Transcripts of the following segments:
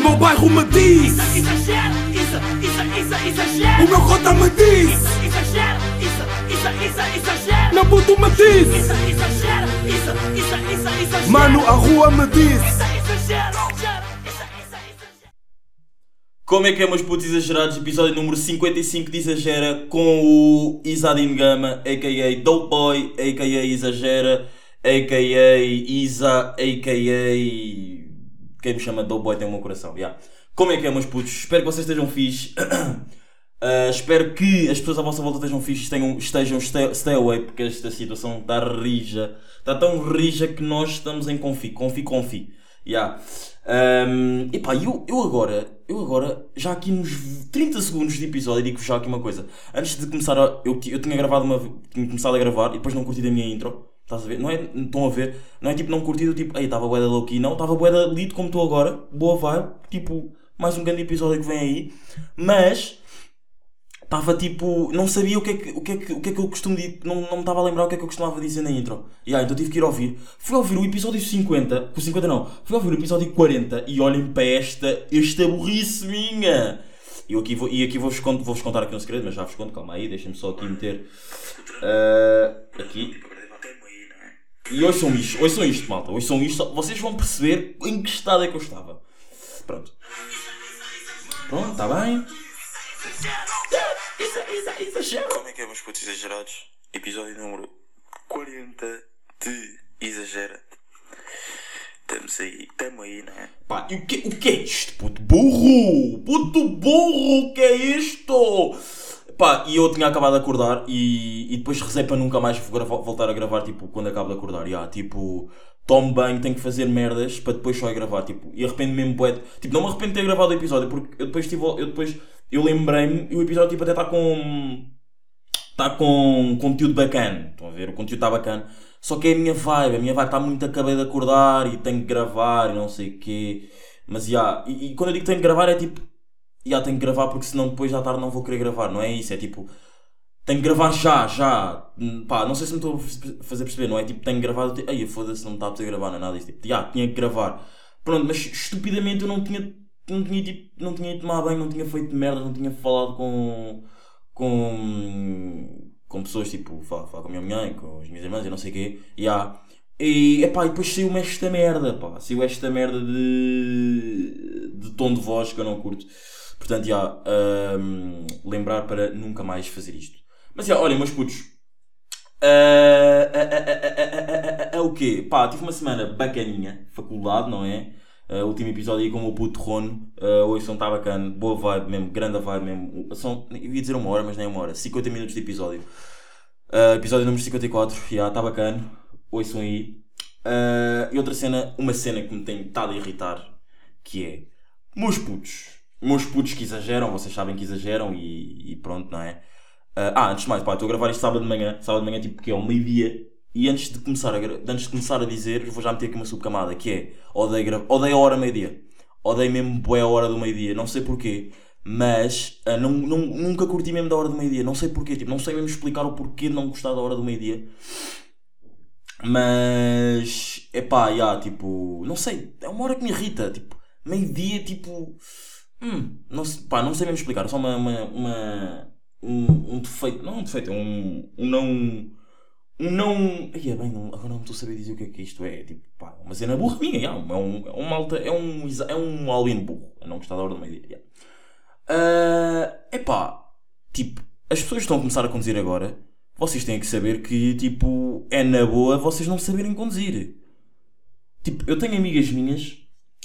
meu bairro me diz Isso, exagero, isso, isso, isso, exagero. O meu cota me diz Isso, exagero, isso, isso, isso, exagero. Meu puto me diz Isso, exagero, isso, isso, isso, exagero. Mano, a rua me diz Isso, exagero. Como é que é, meus putos exagerados? Episódio número 55 de Exagera com o Isadin Gama, a.k.a. Dope Boy, a.k.a. Exagera, a.k.a. Isa, a.k.a. Quem me chama Dope Boy tem o meu coração, yeah. Como é que é, meus putos? Espero que vocês estejam fixe. Uh, espero que as pessoas à vossa volta estejam fixe, estejam, estejam stay, stay away, porque esta situação está rija. Está tão rija que nós estamos em confi, confi, confi. Yeah. Um, epá, eu, eu agora, eu agora, já aqui nos 30 segundos de episódio, digo já aqui uma coisa. Antes de começar a. Eu, eu tinha gravado uma. Tinha começado a gravar e depois não curti a minha intro. Estás a ver? Não é, estão a ver? Não é tipo não curtido, tipo, ei, estava boeda low key. Não, estava boeda lido como estou agora. Boa vibe. Tipo, mais um grande episódio que vem aí. Mas estava tipo, não sabia o que é que, o que, é que, o que, é que eu costumo dizer, não, não me estava a lembrar o que é que eu costumava dizer na intro. E ah, então tive que ir ouvir. Fui ouvir o episódio 50, o 50 não, fui ouvir o episódio 40 e olhem para esta, esta burrice minha. E aqui vou, e aqui vou-vos contar, vou-vos contar aqui um segredo, mas já vos conto, calma aí, deixem-me só aqui meter ah, aqui. E ouçam isto, ouçam isto, malta, ouçam isto, vocês vão perceber em que estado é que eu estava. Pronto. Pronto, está bem. Isso, isso, exagero. Como é que é, meus putos exagerados? Episódio número 40 de Exagera. Estamos aí, estamos aí, não é? Pá, e o que, o que é isto, puto burro? Puto burro, o que é isto? Pá, e eu tinha acabado de acordar e, e depois rezei para nunca mais voltar a gravar, tipo, quando acabo de acordar. Ya, tipo, tomo banho, tenho que fazer merdas para depois só ir gravar, tipo, e arrependo-me mesmo, de- Tipo, não me arrependo de ter gravado o episódio, porque eu depois, eu depois, eu lembrei-me e o episódio, tipo, até está com... Está com conteúdo bacana, estão a ver? O conteúdo está bacana. Só que é a minha vibe, a minha vibe está muito acabei de acordar e tenho que gravar e não sei o quê. Mas já, e, e quando eu digo que tenho que gravar é tipo, já tenho que gravar porque senão depois à tarde não vou querer gravar, não é isso? É tipo, tenho que gravar já, já. Hum, Pá, não sei se me estou a fazer perceber, não é? Tipo, tenho eu tipo, ei, foda-se, não me está a poder gravar, não é nada disso. Tipo, já, tinha que gravar. Pronto, mas estupidamente eu não tinha, não tinha, tipo, não tinha ido tomar banho, não tinha feito merda, não tinha falado com, com, com pessoas, tipo, falar com a minha mãe, com as minhas irmãs, eu não sei o quê, já. E, epá, e depois saiu-me esta merda, pá. Saiu esta merda de, de tom de voz que eu não curto. Portanto, já, hum, lembrar para nunca mais fazer isto. Mas, já, olhem, meus putos. Ah, ah, ah, ah, ah, ah, ah, ah, o quê? Pá, tive uma semana bacaninha, faculdade, não é? Ah, último episódio aí com o meu puto Rono. Uh, hoje são tá bacana, boa vibe mesmo, grande vibe mesmo. São, eu ia dizer uma hora, mas nem uma hora. 50 minutos de episódio. Uh, episódio número 54, já está bacana. Ouçam aí. Uh, e outra cena, uma cena que me tem estado a irritar, que é meus putos. Meus putos que exageram, vocês sabem que exageram e, e pronto, não é? Uh, ah, antes de mais, pá, estou a gravar isto sábado de manhã, sábado de manhã tipo que é ao meio-dia. E antes de, começar a, antes de começar a dizer, vou já meter aqui uma subcamada, que é odeio, gra- odeio a hora meio-dia. Odeio mesmo bué a hora do meio-dia, não sei porquê. Mas ah, não, não- nunca curti mesmo da hora do meio-dia, não sei porquê, tipo, não sei mesmo explicar o porquê de não gostar da hora do meio-dia. Mas, é pá, já, tipo, não sei, é uma hora que me irrita, tipo, meio-dia, tipo, hum, não, pá, não sei mesmo explicar, é só uma, uma, uma- um, um defeito, não um defeito, é um, um não, um não, ai, é bem, agora não estou a saber dizer o que é que isto é, tipo, pá, uma cena burra minha, já, é um, é um malta, é um, é um alien burro, não gostar da hora do meio-dia, já. Ah, epá, tipo, as pessoas estão a começar a conduzir agora, vocês têm que saber que, tipo, é na boa vocês não saberem conduzir. Tipo, eu tenho amigas minhas,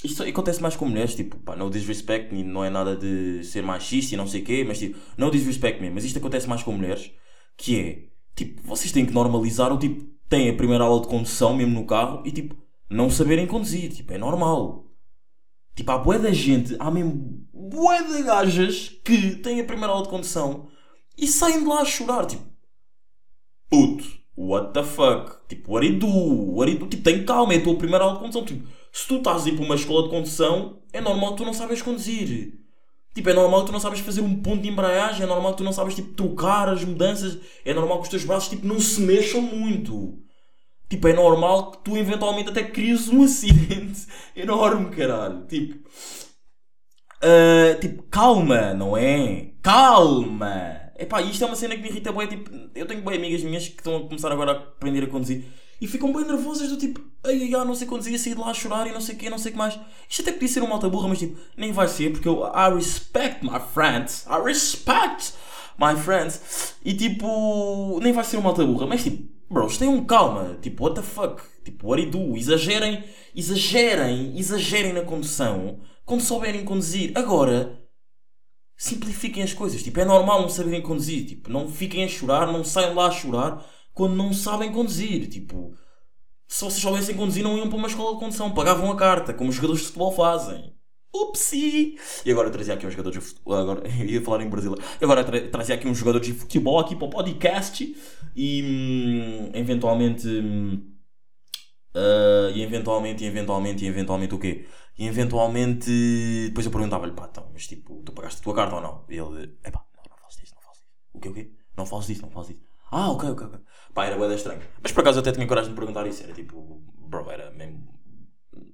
isto acontece mais com mulheres, tipo, pá, no disrespect, não é nada de ser machista e não sei o quê, mas tipo, no disrespect mesmo, mas isto acontece mais com mulheres, que é, tipo, vocês têm que normalizar o tipo, têm a primeira aula de condução mesmo no carro e tipo, não saberem conduzir, tipo, é normal. Tipo, há bué da gente, há mesmo bué de gajas que têm a primeira aula de condução e saem de lá a chorar, tipo, puto, what the fuck? Tipo, what do? What do? Tipo, tem calma, é a tua primeira aula de condução. Tipo, se tu estás a ir para uma escola de condução, é normal que tu não sabes conduzir. Tipo, é normal que tu não sabes fazer um ponto de embreagem, é normal que tu não sabes, tipo, trocar as mudanças, é normal que os teus braços, tipo, não se mexam muito. Tipo, é normal que tu eventualmente até crias um acidente enorme, caralho. Tipo, Ah, tipo, calma, não é? Calma! Epá, isto é uma cena que me irrita bem. Tipo, eu tenho bem amigas minhas que estão a começar agora a aprender a conduzir e ficam bem nervosas do tipo, ai ai, ai, não sei conduzir, ia sair de lá a chorar e não sei o quê, não sei o que mais. Isto até podia ser uma alta burra, mas tipo, nem vai ser porque eu I respect my friends. I respect my friends. E tipo, nem vai ser uma alta burra, mas tipo, bros, tenham calma. Tipo, what the fuck? Tipo, what do do? Exagerem, exagerem, exagerem na condução quando souberem conduzir. Agora, simplifiquem as coisas. Tipo, é normal não saberem conduzir. Tipo, não fiquem a chorar, não saiam lá a chorar quando não sabem conduzir. Tipo, se vocês soubessem conduzir, não iam para uma escola de condução, pagavam a carta, como os jogadores de futebol fazem. Upsi! E agora eu trazia aqui uns jogadores de futebol. Agora, ia falar em Brasília. E agora tra- trazia aqui uns jogadores de futebol aqui para o podcast e hum, eventualmente. ah, e eventualmente, e eventualmente, e eventualmente o quê? E eventualmente. Depois eu perguntava-lhe, pá, então, mas tipo, tu pagaste a tua carta ou não? E ele, epá, não, não faço disso, não faço disso. O quê, o quê? Não faço disso, não faço disso. Ah, ok, ok, ok. Pá, era bué da estranho. Mas por acaso até tinha coragem de perguntar isso. Era tipo, bro, era mesmo.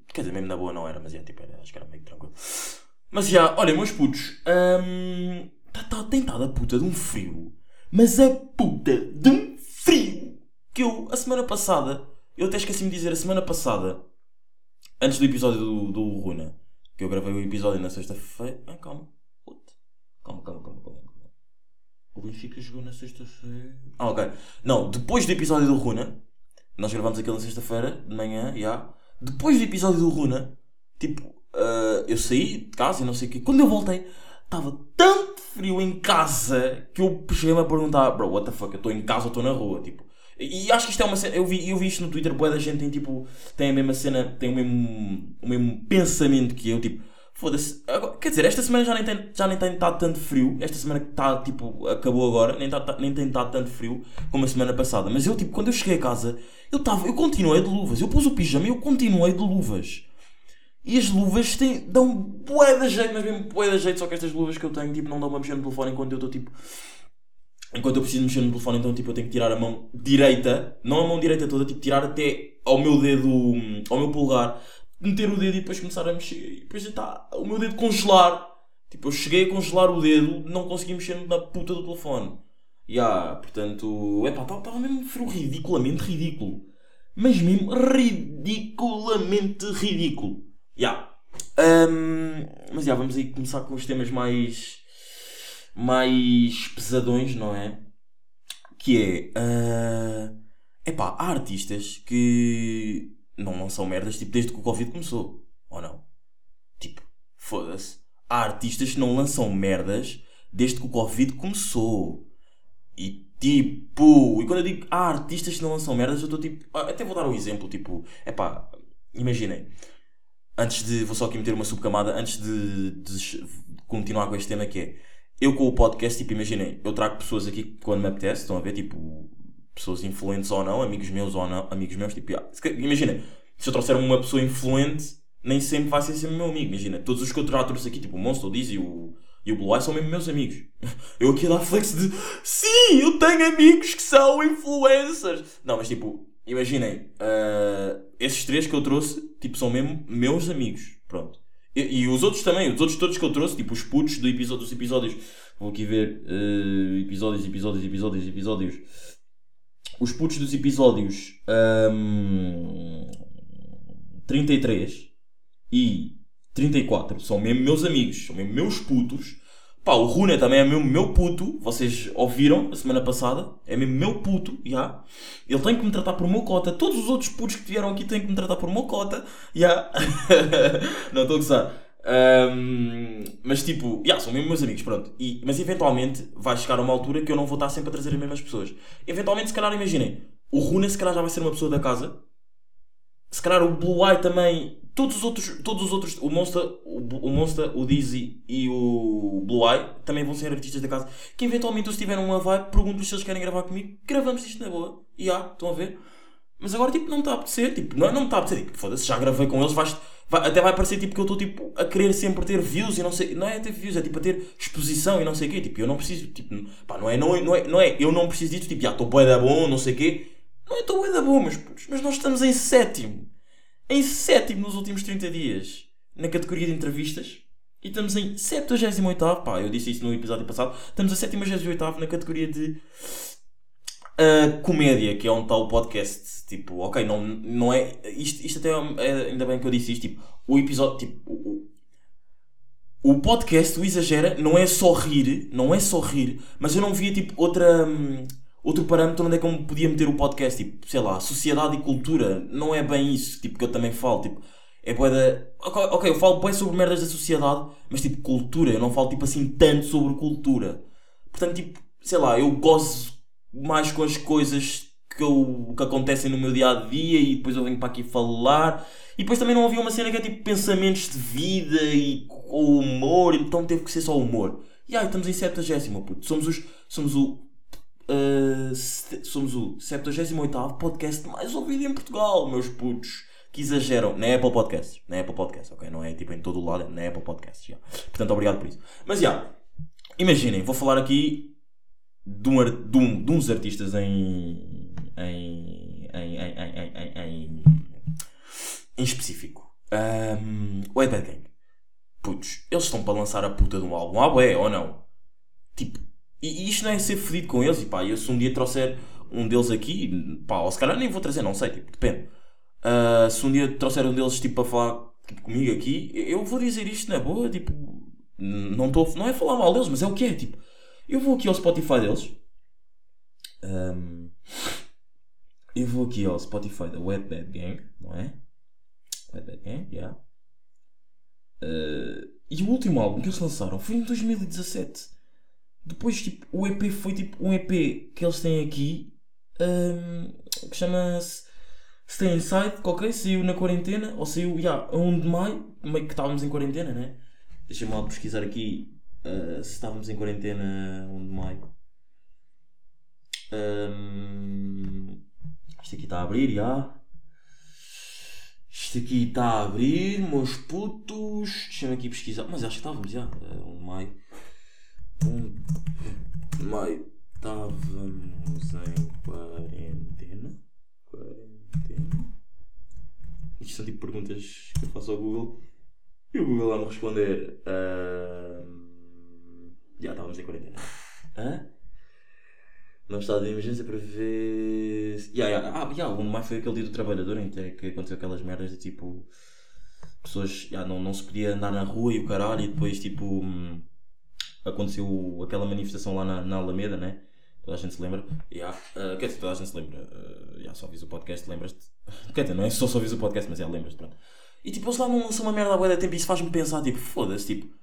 Quer dizer, mesmo na boa não era, mas é, tipo, era, acho que era meio tranquilo. Mas já, olha, meus putos, hum, tá, tá, tem estado a puta de um frio, mas a puta de um frio que eu, a semana passada, eu até esqueci-me de dizer, a semana passada, antes do episódio do, do Runa, que eu gravei o episódio na sexta-feira. Ah, calma, puta. Calma, calma. calma. O Benfica jogou na sexta-feira. Ah, ok. Não, depois do episódio do Runa, nós gravamos aquilo na sexta-feira, de manhã, já. Depois do episódio do Runa, tipo, ah, eu saí de casa e não sei o quê. Quando eu voltei, estava tanto frio em casa que eu cheguei-me a perguntar, bro, what the fuck, eu estou em casa ou estou na rua? Tipo, e acho que isto é uma cena, eu vi, eu vi isto no Twitter, boa da gente tem tipo, tem a mesma cena, tem o mesmo, o mesmo pensamento que eu, tipo, foda-se. Quer dizer, esta semana já nem tem, já nem tem estado tanto frio, esta semana que está, tipo, acabou agora, nem, tá, nem tem estado tanto frio como a semana passada. Mas eu, tipo, quando eu cheguei a casa, eu estava, eu continuei de luvas, eu pus o pijama e eu continuei de luvas. E as luvas têm, dão bué de jeito, mas mesmo bué de jeito, só que estas luvas que eu tenho, tipo, não dão para mexer no telefone enquanto eu estou, tipo... Enquanto eu preciso mexer no telefone, então, tipo, eu tenho que tirar a mão direita, não a mão direita toda, tipo, tirar até ao meu dedo, ao meu polegar, meter o dedo e depois começar a mexer. E depois está o meu dedo congelar. Tipo, eu cheguei a congelar o dedo, não consegui mexer na puta do telefone. E ah, portanto, epá, estava mesmo frio ridiculamente ridículo. Mas mesmo ridiculamente ridículo. Ya. Ahm, mas já, vamos aí começar com os temas mais. mais pesadões, não é? Que é. ah, epá, há artistas que não lançam merdas tipo desde que o Covid começou. Ou não? Tipo, foda-se. Há artistas que não lançam merdas desde que o Covid começou. E tipo, e quando eu digo há artistas que não lançam merdas, eu estou tipo. ah, Até vou dar um exemplo, tipo, epá, imaginem. Antes de. Vou só aqui meter uma subcamada, antes de, de continuar com este tema que é. Eu com o podcast, tipo, imaginem, eu trago pessoas aqui quando me apetece, estão a ver, tipo, pessoas influentes ou não, amigos meus ou não, amigos meus, tipo, imagina, se eu trouxer uma pessoa influente, nem sempre vai ser sempre meu amigo, imagina, todos os que eu já trouxe aqui, tipo, o Monster, o Dizzy o, e o Blue Eye são mesmo meus amigos. Eu aqui dar flex de, sim, eu tenho amigos que são influencers. Não, mas tipo, imaginem, ah, esses três que eu trouxe, tipo, são mesmo meus amigos, pronto. E, e os outros também, os outros todos que eu trouxe, tipo os putos do episódio, dos episódios, vou aqui ver, eh, episódios, episódios, episódios, episódios. Os putos dos episódios ahm, 33 e 34 são mesmo meus amigos, são mesmo meus putos. Pá, o Runa também é mesmo meu puto, vocês ouviram a semana passada, é mesmo meu puto, já. Ele tem que me tratar por meu cota. Todos os outros putos que vieram aqui têm que me tratar por meu cota, já. Não estou a gozar. Ahm, mas tipo, já, são mesmo meus amigos, pronto. E, mas eventualmente vai chegar uma altura que eu não vou estar sempre a trazer as mesmas pessoas. Eventualmente, se calhar, imaginem, o Runa se calhar já vai ser uma pessoa da casa. Se calhar o Blue Eye também. Todos os outros, todos os outros o Monster, o, o Monster, o Dizzy e o Blue Eye também vão ser artistas da casa. Que eventualmente, se tiverem uma vibe, pergunto-lhes se eles querem gravar comigo. Gravamos isto na boa. E há, estão a ver? Mas agora, tipo, não me está a apetecer. Tipo, não, é- não me está a apetecer. Tipo, foda-se, já gravei com eles, vais, vai- até vai parecer tipo, que eu estou tipo, a querer sempre ter views e não sei. Não é ter views, é tipo a ter exposição e não sei o quê. Tipo, eu não preciso. Tipo, pá, não é, não é, não é, não é eu não preciso disso. Tipo, já estou bué da bom, não sei o quê. Não é estou bué da bom, mas, mas nós estamos em sétimo. Em sétimo nos últimos 30 dias. Na categoria de entrevistas. E estamos em 78, pá, eu disse isso no episódio passado. Estamos a 78 na categoria de uh, comédia, que é onde está o podcast. Tipo, ok, não, não é. Isto, isto até é, é- ainda bem que eu disse isto. Tipo, o episódio. Tipo, o, o podcast, o Exagera, não é só rir, não é só rir, mas eu não via tipo outra. hum, Outro parâmetro onde é que eu podia meter o podcast, tipo, sei lá, sociedade e cultura, não é bem isso, tipo, que eu também falo, tipo, é bué da... Ok, eu falo bué sobre merdas da sociedade, mas tipo, cultura, eu não falo tipo assim tanto sobre cultura. Portanto, tipo, sei lá, eu gozo mais com as coisas que, eu, que acontecem no meu dia a dia e depois eu venho para aqui falar. E depois também não havia uma cena que é tipo pensamentos de vida e o humor, então teve que ser só humor. E aí, estamos em 70, puto. Somos os. Somos o. uh, somos o 78 podcast mais ouvido em Portugal, meus putos. Que exageram. Na Apple Podcasts. Na Apple Podcasts, ok? Não é tipo em todo o lado, é na Apple Podcasts. já. Portanto, obrigado por isso. Mas já. imaginem, vou falar aqui de, um, de, um- de uns artistas em. em. em. em. em, em, específico. Um, o Ed Gang. Putos, eles estão para lançar a puta de um álbum. Ah, é ou não? Tipo, e, e isto não é ser fedido com eles. E pá, eu se um dia trouxer um deles aqui, pá, ou se calhar nem vou trazer, não sei, tipo, depende. Ah, se um dia trouxer um deles tipo, para falar tipo, comigo aqui, eu vou dizer isto na boa, tipo, não, estou não é falar mal deles, mas é o que é, tipo, eu vou aqui ao Spotify deles. Ahm, eu vou aqui ao Spotify da Wet Bad Gang, não é? Wet Bad Gang, yeah. Uh, e o último álbum que eles lançaram foi em 2017. Depois, tipo, o EP foi tipo um EP que eles têm aqui um, que chama-se Stay Inside, ok, saiu na quarentena, ou saiu, já, a 1 de maio, meio que estávamos em quarentena, né? Deixa-me lá pesquisar aqui uh, estávamos em quarentena a 1 de maio. Um, isto aqui está a abrir, já. Isto aqui está a abrir, meus putos. Deixa-me aqui pesquisar. Mas acho que estávamos já. Uh, 1 de maio. 1 de maio. Estávamos em quarentena. Quarentena. Isto são tipo perguntas que eu faço ao Google. E o Google lá me responder. ahm, Já estávamos em quarentena. Hã? Não estado de emergência para ver. Ya, ya. Ah, ya, o 1 de maio foi aquele dia do trabalhador em que que aconteceu aquelas merdas de tipo. Pessoas. Ya, não, não se podia andar na rua e o caralho, e depois tipo. hum, aconteceu aquela manifestação lá na, na Alameda, né? Toda a gente se lembra. Ya, ah, quer dizer, toda a gente se lembra. Ah, ya, só ouvis o podcast, lembras-te. Quer dizer, não é só só ouvis o podcast, mas já lembras-te, pronto. E tipo, eles lá não lançam uma merda há de tempo e isso faz-me pensar, tipo, foda-se, tipo.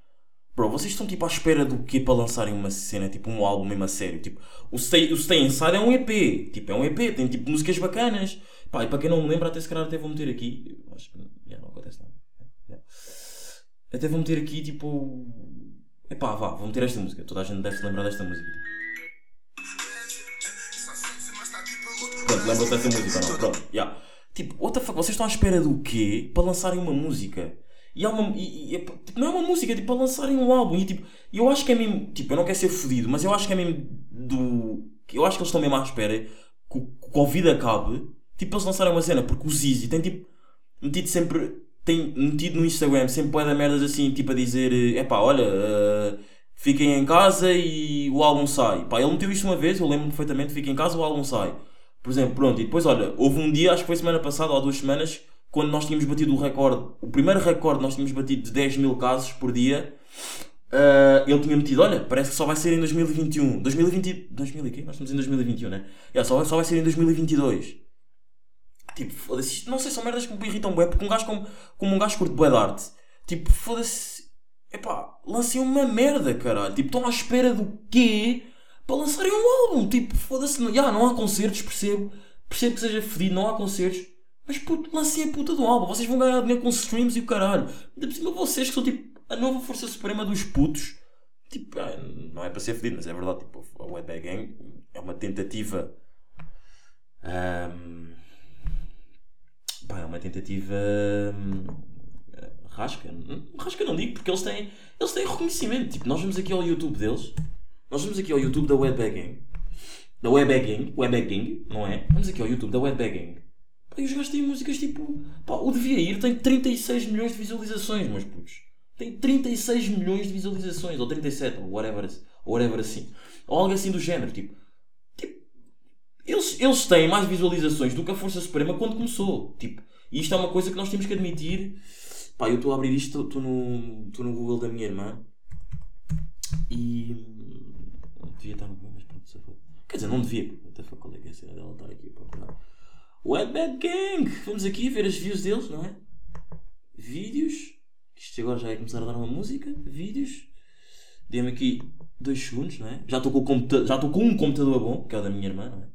Bro, vocês estão tipo à espera do quê para lançarem uma cena, tipo um álbum mesmo a sério? Tipo, o Stay, o Stay Inside é um EP, tipo, é um EP, tem tipo músicas bacanas. Pá, e para quem não me lembra, até se calhar até vou meter aqui. Acho que já, não acontece nada. Já. Até vou meter aqui tipo. Epá, vá, vou meter esta música. Toda a gente deve se lembrar desta música. Pronto, lembra-se dessa música não? Pronto, já. Tipo, what the fuck, vocês estão à espera do quê para lançarem uma música? E, há uma, e, e é- tipo, não é uma música, é tipo para lançarem um álbum. E tipo, eu acho que é mesmo. Tipo, eu não quero ser fodido, mas eu acho que é mesmo do. Eu acho que eles estão mesmo à espera que o Covid acabe. Tipo, eles lançarem uma cena, porque o Zizi tem tipo. Metido sempre. Tem metido no Instagram sempre bué da merdas assim, tipo a dizer: é pá, olha. eh, fiquem em casa e o álbum sai. Pá, ele meteu isto uma vez, eu lembro perfeitamente, fiquem em casa o álbum sai. Por exemplo, pronto, e depois olha, houve um dia, acho que foi semana passada ou duas semanas, quando nós tínhamos batido o recorde, o primeiro recorde nós tínhamos batido de 10 mil casos por dia. ah, ele tinha metido, olha, parece que só vai ser em 2021. 2020, 2000 e quê? Nós estamos em 2021, né? Yeah, só, só vai ser em 2022. Tipo, foda-se, não sei, são merdas que me irritam bué, porque um gajo como, como um gajo curte bué de arte, tipo, foda-se, epá, lancem uma merda, caralho, tipo, estão à espera do quê para lançarem um álbum, tipo, foda-se, não, já, não há concertos, percebo, percebo que seja fedido, não há concertos, mas puto, lancem a puta do álbum, vocês vão ganhar dinheiro com streams e o caralho, ainda por cima vocês que são tipo a nova força suprema dos putos, tipo, ah, não é para ser fedido, mas é verdade, tipo, a Wet Bag Gang é uma tentativa. ahm, Pá, é uma tentativa. hum, rasca. Rasca não digo, porque eles têm, eles têm reconhecimento. Tipo, nós vamos aqui ao YouTube deles. Nós vamos aqui ao YouTube da Webbagging. Da Webbagging. Webbagging, não é? Vamos aqui ao YouTube da Webbagging. Pá, e os gajos têm músicas tipo. Pá, o Devia Ir tem 36 milhões de visualizações, meus putos. tem 36 milhões de visualizações, ou 37, ou whatever, whatever assim. Ou algo assim do género, tipo. tipo eles, eles têm mais visualizações do que a Força Suprema quando começou. Tipo, e isto é uma coisa que nós temos que admitir. Pá, eu estou a abrir isto, estou no, no Google da minha irmã e. Devia estar no Google, mas pronto, se. Quer dizer, não devia, até qual é que é a cena dela estar aqui a procurar. Wet Bad Gang! Vamos aqui ver as views deles, não é? Vídeos. Isto agora já vai começar a dar uma música. Vídeos. Dê-me aqui dois segundos, não é? Já estou com, computa- já com um computador bom, que é o da minha irmã, não é?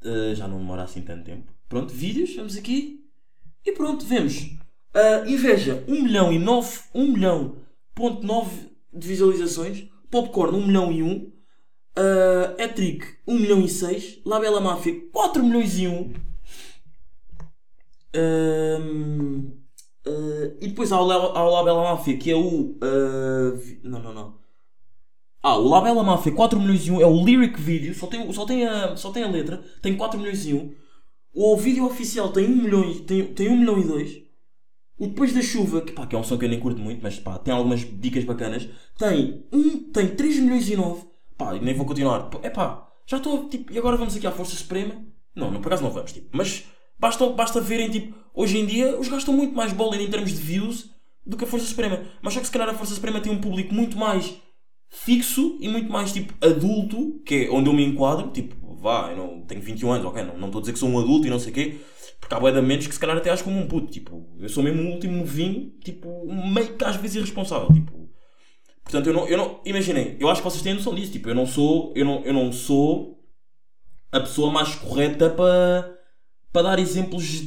Uh, já não demora assim tanto tempo. Pronto, vídeos, vamos aqui. E pronto, vemos. Uh, inveja, 1 milhão e 9, 1 milhão ponto 9 de visualizações. Popcorn, 1 milhão e 1. Uh, Etric, 1 milhão e 6. Labela Máfia, 4 milhões e 1. Um, uh, e depois há o, há o Labela Máfia, que é o. não, não, não. Ah, o Labela Máfia 4 milhões e 1 é o lyric video, só tem, só tem, a, só tem a letra, tem 4 milhões e 1. O vídeo oficial tem 1 milhão tem, tem 1 milhão e 2. O Depois da Chuva, que, pá, que é um som que eu nem curto muito, mas pá, tem algumas dicas bacanas, tem, um, tem 3 milhões e 9. Pá, nem vou continuar. É pá, já estou, tipo, e agora vamos aqui à Força Suprema? Não, não, por acaso não vamos, tipo, mas basta, basta verem, tipo, hoje em dia os estão muito mais bola em termos de views do que a Força Suprema. Mas só que se calhar a Força Suprema tem um público muito mais fixo e muito mais tipo adulto, que é onde eu me enquadro, tipo, vá, eu não tenho 21 anos, ok, não não estou a dizer que sou um adulto e não sei o quê, porque há bué de mentes que se calhar até acho como um puto, tipo, eu sou mesmo o último novinho, tipo, meio que às vezes irresponsável, tipo. Portanto, eu não, eu não, imaginem, eu acho que vocês têm noção disso, tipo, eu não sou, eu não, eu não sou a pessoa mais correta para para dar exemplos,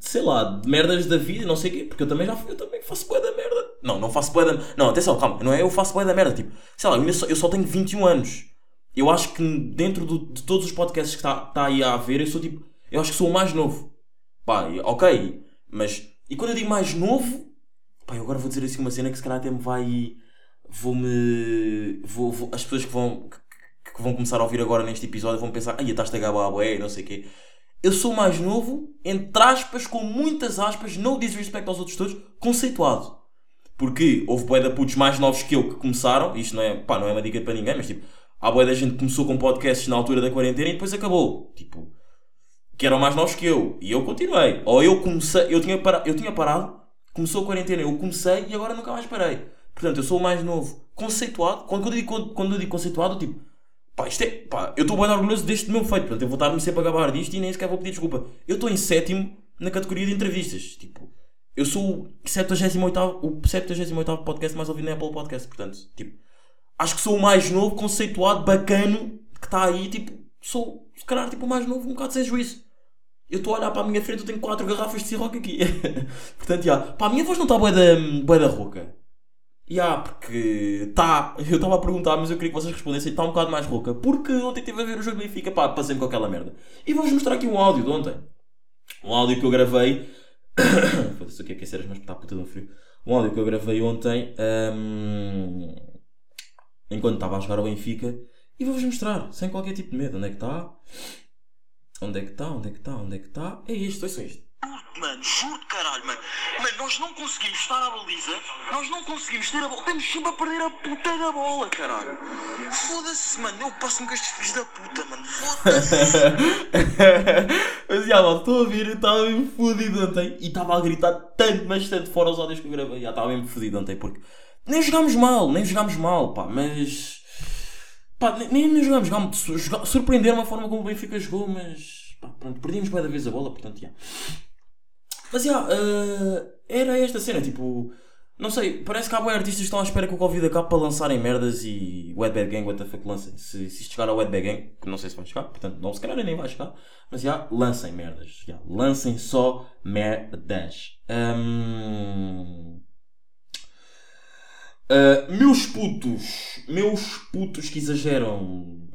sei lá, de merdas da vida, não sei o quê, porque eu também já fui, eu também faço bué da merda. Não, não faço bué da... Não, atenção, calma, não é eu faço bué da merda, tipo, sei lá, eu só, eu só tenho 21 anos. Eu acho que dentro do- de todos os podcasts que está tá aí a haver, eu sou tipo, eu acho que sou o mais novo. Pá, ok, mas, e quando eu digo mais novo, pá, eu agora vou dizer assim uma cena que se calhar até me vai, vou-me, vou, vou- as pessoas que vão, que, que vão começar a ouvir agora neste episódio vão pensar, ai, estás a gabar a bué, não sei o quê. Eu sou mais novo, entre aspas, com muitas aspas, no disrespect aos outros todos, conceituado. Porque houve bué de putos mais novos que eu que começaram, isto não é, pá, não é uma dica para ninguém, mas tipo, há bué da gente que começou com podcasts na altura da quarentena e depois acabou. Tipo, que eram mais novos que eu. E eu continuei. Ou eu comecei, eu tinha, para, eu tinha parado, começou a quarentena, eu comecei e agora nunca mais parei. Portanto, eu sou o mais novo, conceituado. Quando, eu, digo, quando, quando eu digo conceituado, tipo, pá, isto é, pá, eu estou bem orgulhoso deste meu feito. Portanto, eu vou estar-me sempre a gabar disto e nem sequer vou pedir desculpa. Eu estou em sétimo na categoria de entrevistas. Tipo, eu sou o 78 o 78 podcast mais ouvido na Apple Podcast. Portanto, tipo, acho que sou o mais novo, conceituado, bacano, que está aí, tipo, sou, se calhar, tipo, o mais novo, um bocado sem juízo. Eu estou a olhar para a minha frente, eu tenho quatro garrafas de Ciroc aqui. Portanto, já, pá, a minha voz não está bué da, bué da rouca. Já, porque está, eu estava a perguntar, mas eu queria que vocês respondessem, está um bocado mais rouca. Porque ontem estive a ver o jogo do Benfica, pá, passei-me com aquela merda. E vou-vos mostrar aqui um áudio de ontem. Um áudio que eu gravei. Foda-se, o que é que é ser, mas está puta de um frio. Um áudio que eu gravei ontem. hum, enquanto estava a jogar o Benfica. E vou-vos mostrar, sem qualquer tipo de medo. Onde é que está? Onde é que está? Onde é que está? Onde é que está? É isto, ouçam isto. Juro-te, mano, juro-te, caralho, mano. Mano, nós não conseguimos estar à baliza, nós não conseguimos ter a bola, estamos sempre a perder a puta da bola, caralho. Foda-se, mano, eu passo-me com estes filhos da puta, mano, foda-se. Mas já, malta, estou a ouvir, eu estava mesmo fodido ontem e estava a gritar tanto, mas tanto fora os áudios que eu gravei. Já estava mesmo fodido ontem porque nem jogámos mal, nem jogámos mal, pá, mas. pá, nem, nem, jogámos mal. Surpreenderam a forma como o Benfica jogou, mas. pá, pronto, perdíamos cada vez a bola, portanto, já. Mas já, eh, era esta cena, tipo. Não sei, parece que há boi artistas que estão à espera que o Covid acabe para lançarem merdas e o Bad Gang, what the fuck, lancem. Se, se isto chegar ao Bad Gang, que não sei se vai chegar, portanto, não, se calhar nem vai chegar, mas já, lancem merdas. Já, lancem só merdas. Hum, ah, meus putos, meus putos que exageram.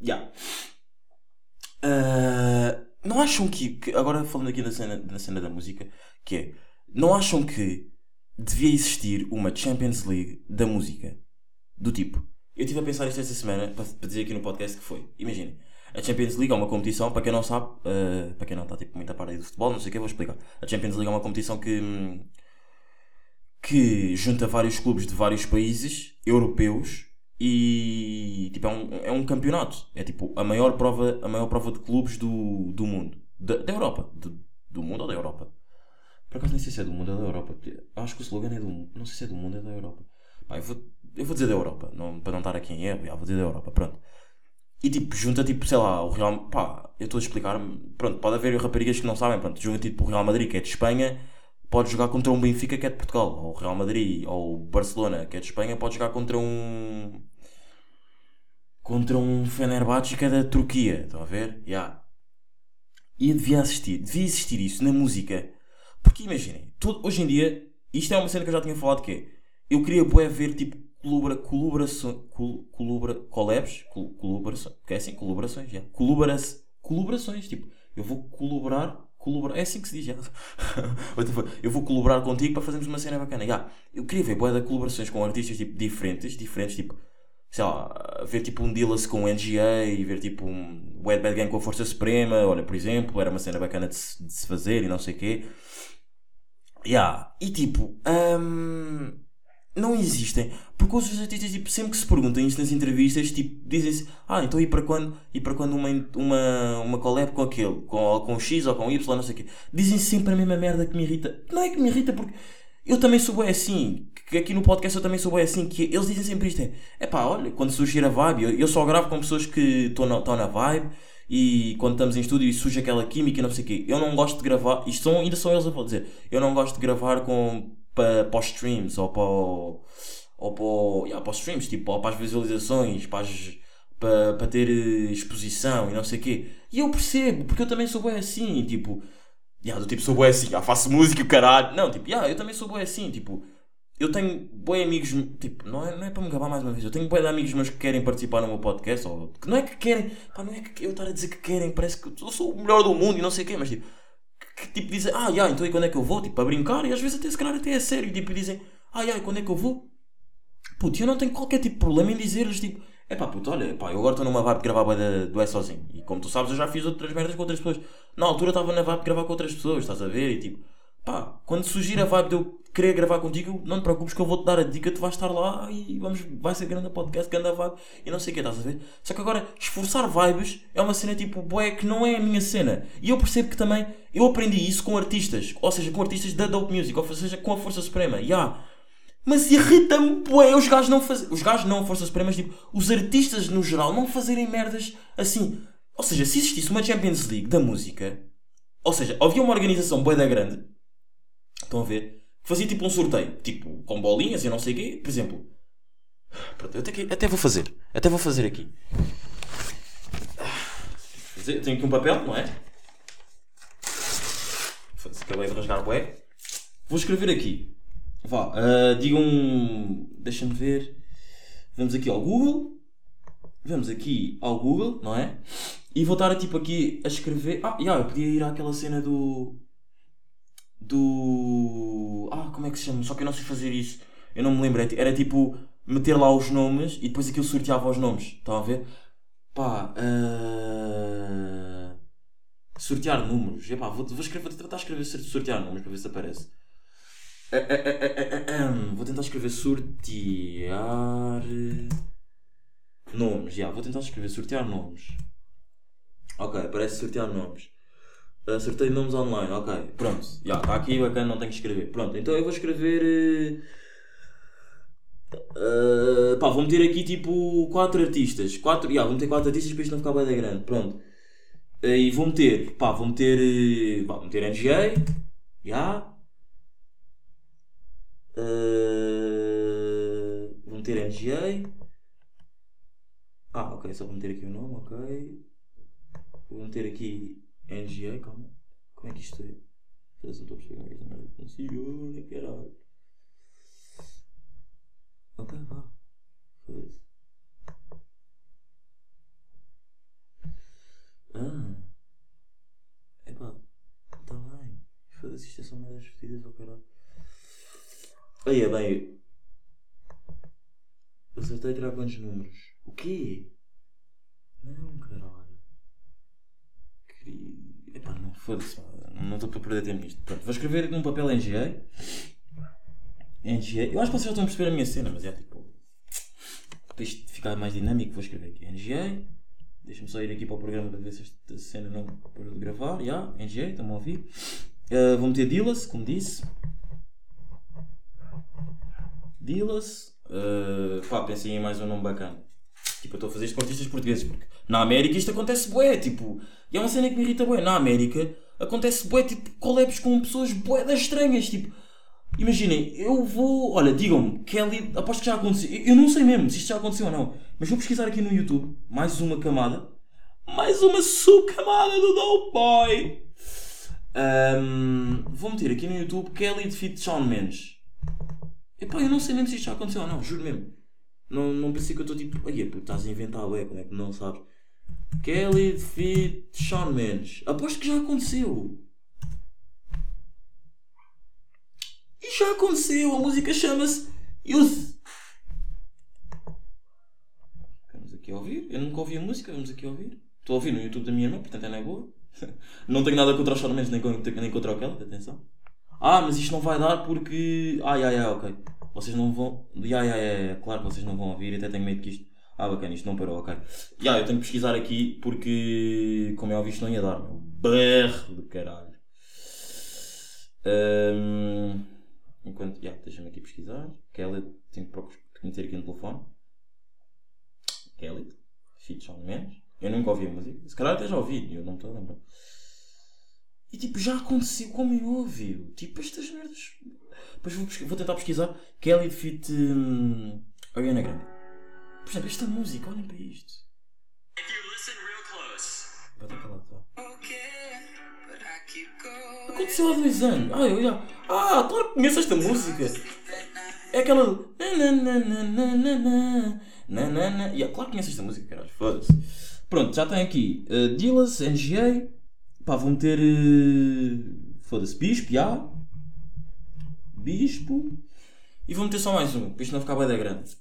Já. Ah, não acham que, que- agora falando aqui da cena, da cena da música, que é, não acham que devia existir uma Champions League da música? Do tipo, eu estive a pensar isto esta semana, para, dizer aqui no podcast que foi, imaginem, A Champions League é uma competição, para quem não sabe, eh, para quem não está tipo, muito a par aí do futebol, não sei o que, vou explicar. A Champions League é uma competição que, hum, que junta vários clubes de vários países europeus e tipo, é, um, é um campeonato. É tipo a maior prova, a maior prova de clubes do, do mundo. Da, da Europa. Do, do mundo ou da Europa? Por acaso nem sei se é do mundo ou da Europa. Acho que o slogan é do mundo. Não sei se é do mundo ou da Europa. Eu, vou, eu vou dizer da Europa, não, para não estar aqui em erro, vou dizer da Europa, pronto. E tipo, junta tipo, sei lá, o Real. Pá, eu estou a explicar. Pronto, pode haver raparigas que não sabem, pronto, junta tipo o Real Madrid, que é de Espanha, pode jogar contra um Benfica, que é de Portugal. Ou Real Madrid, ou Barcelona, que é de Espanha, pode jogar contra um. Contra um Fenerbahçe, que é da Turquia, estão a ver? Já. E devia assistir, devia existir isso na música. Porque imaginem, todo- hoje em dia, isto é uma cena que eu já tinha falado que é. Eu queria bué ver tipo colabora, colaborações. Col, colabora, collabs? Col, colaborações. É assim? Colaborações, colaborações, tipo, eu vou colaborar. Colaborar, é assim que se diz, fuck? eu vou colaborar contigo para fazermos uma cena bacana. Já. Eu queria ver de colaborações com artistas tipo, diferentes, diferentes, tipo, sei lá, ver tipo um Dillas com o NGA e ver tipo um Wet Bad Gang com a Força Suprema, olha, por exemplo, era uma cena bacana de se, de se fazer e não sei o quê. Yeah. E tipo, hum, não existem. Porque os artistas, tipo, sempre que se perguntam isto nas entrevistas, tipo, dizem-se, ah, então e para quando, e para quando uma, uma, uma collab com aquele, com, com X ou com Y, não sei o quê. Dizem sempre a mesma merda que me irrita. Não é que me irrita porque eu também sou bué assim, que aqui no podcast eu também sou bué assim, que eles dizem sempre isto, é, pá, olha, quando surgir a vibe, eu, eu só gravo com pessoas que estão na, na vibe, e quando estamos em estúdio e surge aquela química e não sei o quê, eu não gosto de gravar, isto são, ainda são eles a dizer, eu não gosto de gravar com, para, para os streams, ou para, ou para, yeah, para os streams, tipo, ou para as visualizações, para, as- para, para ter exposição e não sei o quê, e eu percebo, porque eu também sou bué assim, tipo, Yeah, do tipo, sou bué assim, ah, faço música e o caralho. Não, tipo, yeah, eu também sou bué assim, tipo, eu tenho bué amigos, tipo, não é, não é para me gabar mais uma vez, eu tenho bué de amigos meus que querem participar no meu podcast, ou que não é que querem, pá, não é que eu estar a dizer que querem, parece que eu sou o melhor do mundo e não sei o quê, mas tipo, que, tipo dizem, ah, yeah, então e quando é que eu vou? Tipo, a brincar, e às vezes até se calhar até é sério, tipo, dizem, ah, yeah, quando é que eu vou? Puto, eu não tenho qualquer tipo de problema em dizer-lhes, tipo, é pá, puto, olha, pá, eu agora estou numa vibe de gravar da- do É sozinho. E como tu sabes, eu já fiz outras merdas com outras pessoas. Na altura estava na vibe de gravar com outras pessoas, estás a ver? E tipo, pá, quando surgir a vibe de eu querer gravar contigo, não te preocupes que eu vou-te dar a dica, tu vais estar lá e vamos, vai ser grande podcast, grande vibe e não sei o que, estás a ver? Só que agora, esforçar vibes é uma cena tipo, bué, que não é a minha cena. E eu percebo que também, eu aprendi isso com artistas, ou seja, com artistas da Dope Music, ou seja, com a Força Suprema, ya. Mas irrita-me, bué, os gajos não fazem. Os gajos não, Força Suprema, mas tipo, os artistas no geral não fazerem merdas assim. Ou seja, se existisse uma Champions League da música, ou seja, havia uma organização bué da grande, estão a ver, fazia tipo um sorteio, tipo, com bolinhas e não sei o quê, por exemplo. Pronto, eu até, até vou fazer, até vou fazer aqui. Tenho aqui um papel, não é? Acabei de rasgar bué. Vou escrever aqui. Vá, ah, digam. Deixa-me ver. Vamos aqui ao Google. Vamos aqui ao Google, não é? E vou estar tipo aqui a escrever. Ah, já, eu podia ir àquela cena do. Do. Ah, como é que se chama? Só que eu não sei fazer isso. Eu não me lembro. É Era tipo meter lá os nomes e depois aquilo sorteava os nomes. Estão a ver? Pá. ah, Sortear números. Epá, vou, vou, escrever, vou tentar escrever sortear números para ver se aparece. Ah, ah, Vou tentar escrever sortear nomes. Já, vou tentar escrever sortear nomes. Ok, parece sortear nomes. De nomes online, ok. Pronto, já, está aqui bacana, não tenho que escrever. Pronto, então eu vou escrever. Uh, pá, vou meter aqui tipo 4 artistas. 4, já, vou meter 4 artistas para isto não ficar bem grande. Pronto. Uh, e vou meter, pá, vou meter. uh, vou meter NGA. Já. Uh, vou meter NGA. Ah, ok, só vou meter aqui o nome, ok. Vou meter aqui NGA, calma. Como é que isto é? Foda-se, não estou a perceber como é que esta merda funciona, caralho. Ok, vá. Foda-se. Ah. Epá, tá bem. Foda-se, isto é só merdas fedidas, oh caralho. Aí é bem. Acertei tirar quantos números? O quê? Não, caralho. Foda-se, pá, não estou para perder tempo nisto. Pronto, vou escrever num papel NGA. NGA. Eu acho que vocês já estão a perceber a minha cena, mas é tipo. Para isto ficar mais dinâmico, vou escrever aqui NGA. Deixa-me só ir aqui para o programa para ver se esta cena não parou de gravar. Já, NGA, estão-me a ouvir. Uh, vou meter Dillas, como disse. Dillas. Uh, pá, pensei em mais um nome bacana. Tipo, eu estou a fazer isto com artistas portugueses, porque na América isto acontece bué, tipo, e é uma cena que me irrita bué. Na América acontece bué, tipo, collabs com pessoas bué das estranhas, tipo, imaginem, eu vou, olha, digam-me, Kelly, aposto que já aconteceu, eu não sei mesmo se isto já aconteceu ou não, mas vou pesquisar aqui no YouTube, mais uma camada, mais uma subcamada do Dope Boy. Ahm, vou meter aqui no YouTube Kelly de Fit Shawn Mendes. Epá, eu não sei mesmo se isto já aconteceu ou não, juro mesmo. Não, não pensei que eu estou tipo, ai, pô, estás a inventar, ué, como é que não sabes? Kelly de Fit Shawn Mendes. Aposto que já aconteceu. E já aconteceu, a música chama-se Youth. Vamos aqui ouvir. Eu nunca ouvi a música, vamos aqui ouvir. Estou a ouvir no YouTube da minha irmã, portanto ela é boa. não tenho nada contra os Shawn Mendes nem, con- nem contra o Kelly, atenção. Ah, mas isto não vai dar porque. Ai, ai, ai, ok. Vocês não vão. Ai, ai, ai, ai, claro que vocês não vão ouvir, até tenho medo que isto. Ah, bacana, isto não parou, ok. Ya, eu tenho que pesquisar aqui porque, como é óbvio, isto não ia dar, meu. Berro do caralho. Ahm, enquanto. Ya, deixa-me aqui pesquisar. Kelly, tenho que meter aqui no telefone. Kelly, Fit Shawn Mendes. Eu nunca ouvi a música. Se calhar até já ouvi, eu não estou a lembrar. E tipo, já aconteceu como eu ouvi. Tipo, estas merdas. Depois vou, vou tentar pesquisar Kelly de Fit hum, Ariana Grande. Por exemplo, esta música, olhem para isto. Estar calado, vá. Aconteceu há dois anos. Ah, eu já. Ah, claro que conheço esta música. É aquela. Nananana. Yeah, claro que conheço esta música, caralho. Foda-se. Pronto, já tem aqui. Uh, Dillas, NGA. Pá, vão ter. Uh, Foda-se, Bispo, já. Bispo. E vão ter só mais um, para isto não ficar bem da grande.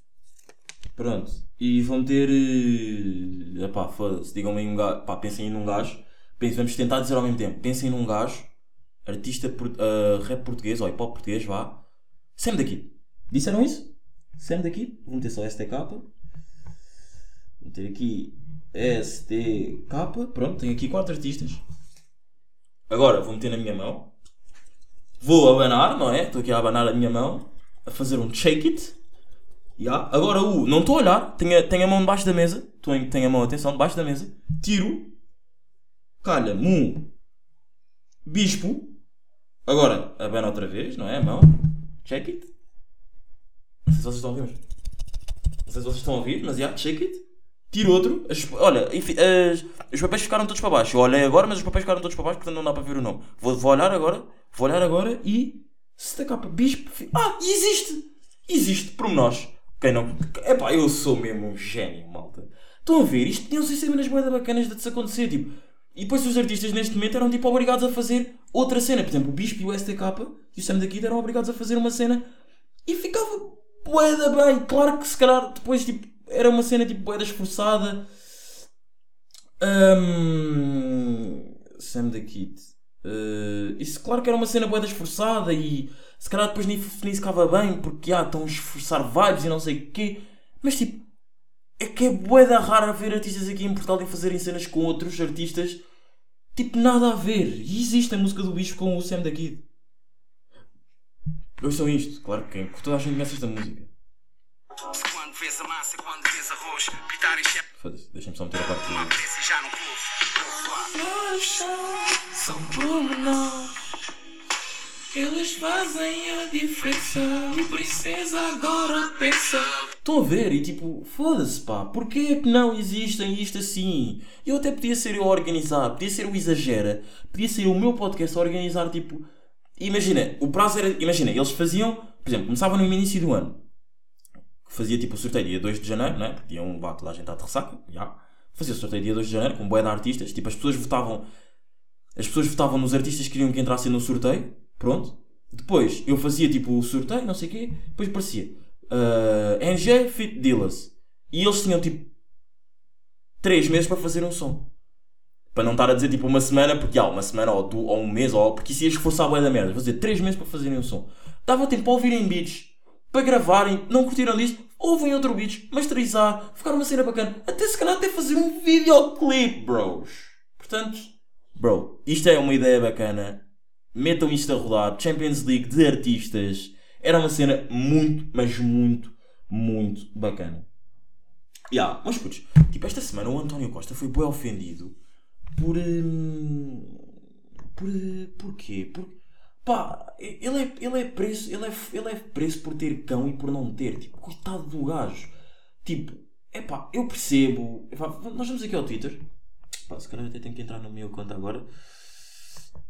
Pronto. E vou meter. Uh, epá, foda-se. Digam-me aí um gajo. Pensem aí num gajo. Pensem, vamos tentar dizer ao mesmo tempo. Pensem num gajo. Artista uh, rap português, ou hip hop português, vá. Sam daqui. Disseram isso? Sam daqui. Vou meter só STK. Vou meter aqui STK. Pronto, tenho aqui quatro artistas. Agora vou meter na minha mão. Vou abanar, não é? Estou aqui a abanar a minha mão. A fazer um shake it. Ya. Agora o. Não estou a olhar. Tenho a, tenho a mão debaixo da mesa. Em- Tenho a mão, atenção, debaixo da mesa. Tiro. Calha, mu. Bispo. Agora, abana outra vez, não é? A mão. Check it. Não sei se vocês estão a ouvir, mas. Não sei se vocês estão a ouvir, mas já, check it. Tiro outro. As- olha, enfi- as- os papéis ficaram todos para baixo. Eu olhei agora, mas os papéis ficaram todos para baixo, portanto não dá para ver o nome. Vou, vou olhar agora. Vou olhar agora e. Se da capa bispo. Ah, existe! Existe, pormenores. Quem não. Epá, eu sou mesmo um gênio, malta. Estão a ver? Isto tinham ser cenas boedas bacanas de se acontecer, tipo. E depois os artistas neste momento eram tipo obrigados a fazer outra cena. Por exemplo, o Bispo e o STK e o Sam da Kid eram obrigados a fazer uma cena e ficava boeda bem. Claro que se calhar depois tipo, era uma cena tipo boeda esforçada. Hum, Sam da Kid. Uh, isso claro que era uma cena boeda esforçada e se calhar depois nem, nem se ficava bem porque ah, estão a esforçar vibes e não sei o quê. Mas tipo, é que é boeda raro ver artistas aqui em Portugal e fazerem cenas com outros artistas tipo nada a ver. E existe a música do bicho com o Sam da Kid. Ouçam isto, claro que quem- toda a gente conhece esta música. Quando vês a massa, quando vês arroz, pitar em chefe, Foda-se, deixa-me só meter a parte do. São pormenores, eles fazem a diferença. E princesa agora pensa. Estão a ver? E tipo, foda-se pá, porquê que não existem isto assim? Eu até podia ser eu a organizar, podia ser o Exagera, podia ser o meu podcast a organizar tipo. Imagina, o prazo era. Imagina, eles faziam, por exemplo, começavam no início do ano. Fazia tipo o sorteio dia 2 de janeiro, né? Porque 1 vá toda a gente à de ressaca, já. Fazia o sorteio dia 2 de janeiro com boé de artistas, tipo as pessoas votavam as pessoas votavam nos artistas que queriam que entrassem no sorteio. Pronto. Depois eu fazia tipo o sorteio, não sei o quê. Depois parecia uh, NG Fit Dillas. E eles tinham tipo 3 meses para fazer um som. Para não estar a dizer tipo uma semana, porque há uma semana ou, ou um mês, ou porque isso ia esforçar a da merda. Dizer 3 meses para fazerem um som. Dava tempo para ouvirem beats, para gravarem, não curtiram disto, ouvem outro beats, masterizar, ficar uma cena bacana. Até se calhar até fazer um videoclipe, bros. Portanto, bro, isto é uma ideia bacana. Metam isto a rodar. Champions League de artistas. Era uma cena muito, mas muito, muito bacana. Yeah, mas putz, tipo, esta semana o António Costa foi bem ofendido por. hum, por. por? Por, pá, ele é, ele é preso. Ele é, ele é preso por ter cão e por não ter. Tipo, coitado do gajo. Tipo, é pá, eu percebo. Epá, nós vamos aqui ao Twitter. Pá, se calhar até tenho que entrar na minha conta agora.